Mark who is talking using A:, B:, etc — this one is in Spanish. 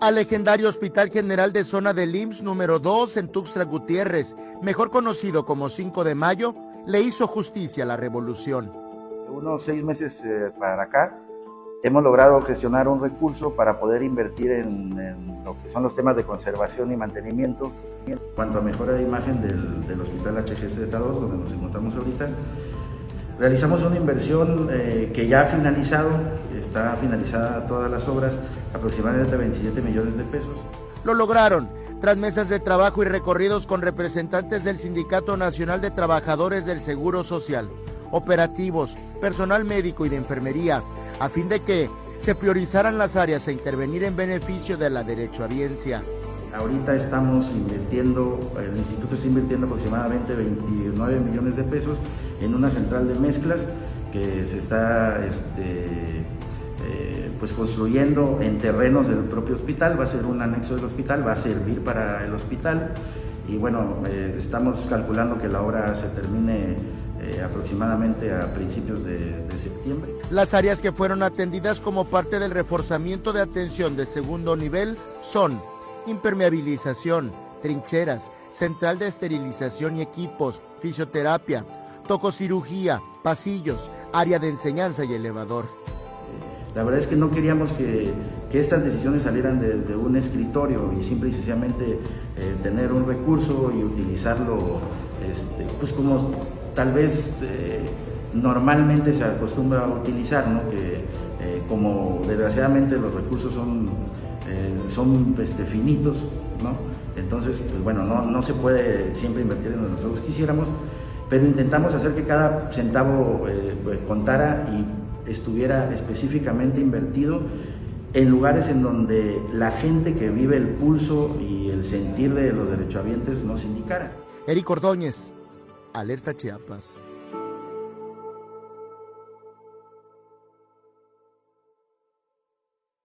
A: al legendario Hospital General de Zona del IMSS número 2 en Tuxtla Gutiérrez, mejor conocido como 5 de Mayo, le hizo justicia a la revolución.
B: Unos seis meses eh, para acá hemos logrado gestionar un recurso para poder invertir en, lo que son los temas de conservación y mantenimiento. En cuanto a mejora de imagen del, del Hospital HGC de Tados, donde nos encontramos ahorita, Realizamos una inversión eh, que ya ha finalizado, está finalizada todas las obras, aproximadamente 27 millones de pesos.
A: Lo lograron tras mesas de trabajo y recorridos con representantes del Sindicato Nacional de Trabajadores del Seguro Social, operativos, personal médico y de enfermería, a fin de que se priorizaran las áreas a intervenir en beneficio de la derechohabiencia.
B: Ahorita estamos invirtiendo, el instituto está invirtiendo aproximadamente 29 millones de pesos en una central de mezclas que se está este, eh, pues construyendo en terrenos del propio hospital, va a ser un anexo del hospital, va a servir para el hospital y bueno, eh, estamos calculando que la obra se termine eh, aproximadamente a principios de, de, septiembre.
A: Las áreas que fueron atendidas como parte del reforzamiento de atención de segundo nivel son impermeabilización, trincheras, central de esterilización y equipos, fisioterapia, tococirugía, pasillos, área de enseñanza y elevador.
B: La verdad es que no queríamos que, estas decisiones salieran de, de, un escritorio y simple y sencillamente eh, tener un recurso y utilizarlo este, pues como tal vez eh, normalmente se acostumbra a utilizar, ¿no? que eh, como desgraciadamente los recursos son eh, son este, finitos, ¿no? Entonces, pues bueno, no, no se puede siempre invertir en lo que nosotros quisiéramos, pero intentamos hacer que cada centavo eh, pues, contara y estuviera específicamente invertido en lugares en donde la gente que vive el pulso y el sentir de los derechohabientes nos indicara.
A: Eric Ordóñez, Alerta Chiapas.